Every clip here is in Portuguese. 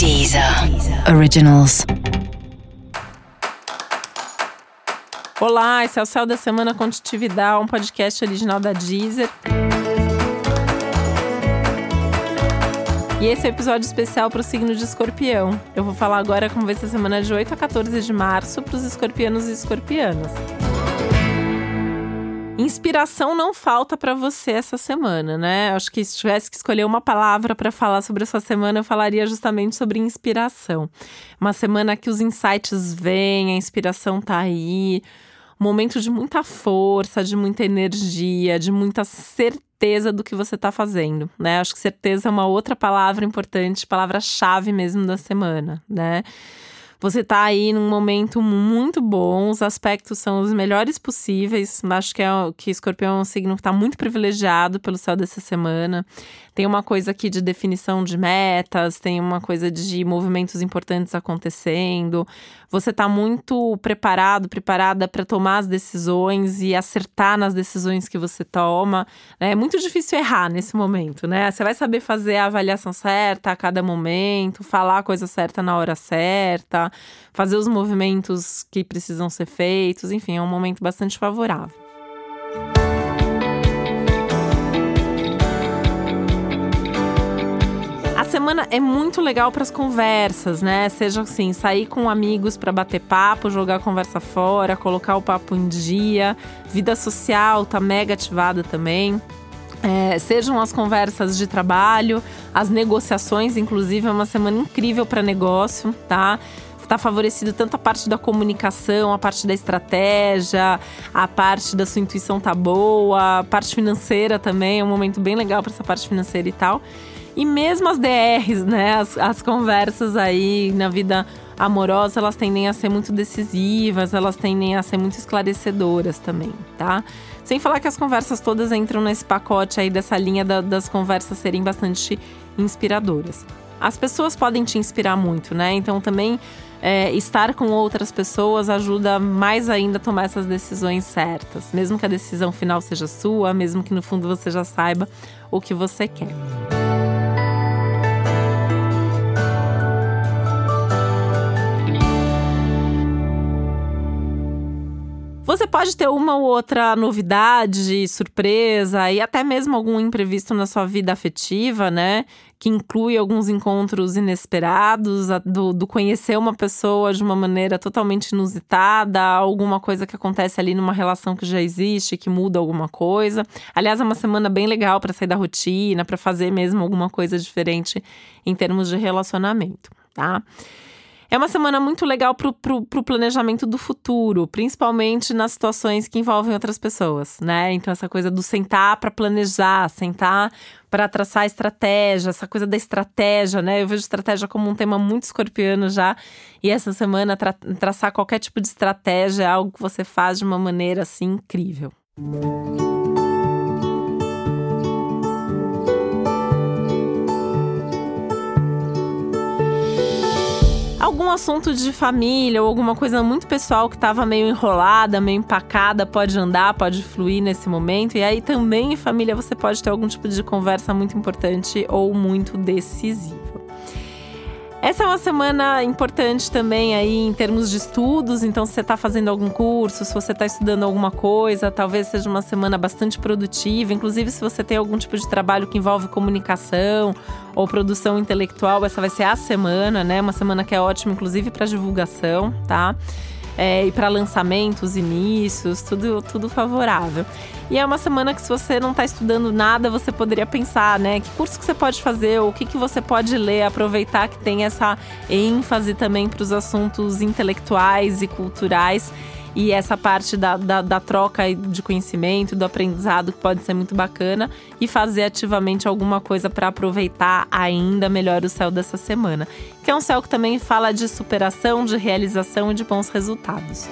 Deezer Originals. Olá, esse é o Céu da Semana Contitividade, um podcast original da Deezer. E esse é o episódio especial para o signo de escorpião. Eu vou falar agora como vai ser a semana de 8 a 14 de março para os escorpianos e escorpianas. Inspiração não falta para você essa semana, né? Acho que se tivesse que escolher uma palavra para falar sobre essa semana, eu falaria justamente sobre inspiração. Uma semana que os insights vêm, a inspiração tá aí. Um momento de muita força, de muita energia, de muita certeza do que você está fazendo, né? Acho que certeza é uma outra palavra importante, palavra-chave mesmo da semana, né? Você tá aí num momento muito bom, os aspectos são os melhores possíveis. Acho que, é, que Escorpião é um signo que está muito privilegiado pelo céu dessa semana. Tem uma coisa aqui de definição de metas, tem uma coisa de movimentos importantes acontecendo. Você está muito preparado, preparada para tomar as decisões e acertar nas decisões que você toma. É muito difícil errar nesse momento, né? Você vai saber fazer a avaliação certa a cada momento, falar a coisa certa na hora certa fazer os movimentos que precisam ser feitos, enfim, é um momento bastante favorável. A semana é muito legal para as conversas, né? Seja assim, sair com amigos para bater papo, jogar a conversa fora, colocar o papo em dia. Vida social tá mega ativada também. É, sejam as conversas de trabalho, as negociações, inclusive, é uma semana incrível para negócio, tá? Está favorecido tanto a parte da comunicação, a parte da estratégia, a parte da sua intuição tá boa, a parte financeira também, é um momento bem legal para essa parte financeira e tal. E mesmo as DRs, né, as, as conversas aí na vida amorosa, elas tendem a ser muito decisivas, elas tendem a ser muito esclarecedoras também, tá? Sem falar que as conversas todas entram nesse pacote aí dessa linha da, das conversas serem bastante inspiradoras. As pessoas podem te inspirar muito, né? Então também é, estar com outras pessoas ajuda mais ainda a tomar essas decisões certas. Mesmo que a decisão final seja sua, mesmo que no fundo você já saiba o que você quer. Você pode ter uma ou outra novidade, surpresa e até mesmo algum imprevisto na sua vida afetiva, né? Que inclui alguns encontros inesperados, do, do, conhecer uma pessoa de uma maneira totalmente inusitada, alguma coisa que acontece ali numa relação que já existe, que muda alguma coisa. Aliás, é uma semana bem legal para sair da rotina, para fazer mesmo alguma coisa diferente em termos de relacionamento, tá? É uma semana muito legal para o planejamento do futuro, principalmente nas situações que envolvem outras pessoas, né? Então, essa coisa do sentar para planejar, sentar para traçar estratégia, essa coisa da estratégia, né? Eu vejo estratégia como um tema muito escorpiano já. E essa semana, tra traçar qualquer tipo de estratégia é algo que você faz de uma maneira assim incrível. Música algum assunto de família ou alguma coisa muito pessoal que estava meio enrolada, meio empacada, pode andar, pode fluir nesse momento. E aí também em família você pode ter algum tipo de conversa muito importante ou muito decisiva. Essa é uma semana importante também aí em termos de estudos, então se você está fazendo algum curso, se você está estudando alguma coisa, talvez seja uma semana bastante produtiva. Inclusive, se você tem algum tipo de trabalho que envolve comunicação ou produção intelectual, essa vai ser a semana, né? Uma semana que é ótima, inclusive, para divulgação, tá? É, e para lançamentos, inícios, tudo, tudo favorável. E é uma semana que se você não está estudando nada, você poderia pensar, né? Que curso que você pode fazer, o que, que você pode ler, aproveitar que tem essa ênfase também para os assuntos intelectuais e culturais e essa parte da, da, da, troca de conhecimento, do aprendizado, que pode ser muito bacana, e fazer ativamente alguma coisa para aproveitar ainda melhor o céu dessa semana. Que é um céu que também fala de superação, de realização e de bons resultados.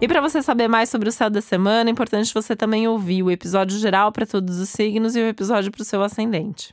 E para você saber mais sobre o céu da semana, é importante você também ouvir o episódio geral para todos os signos e o episódio para o seu ascendente.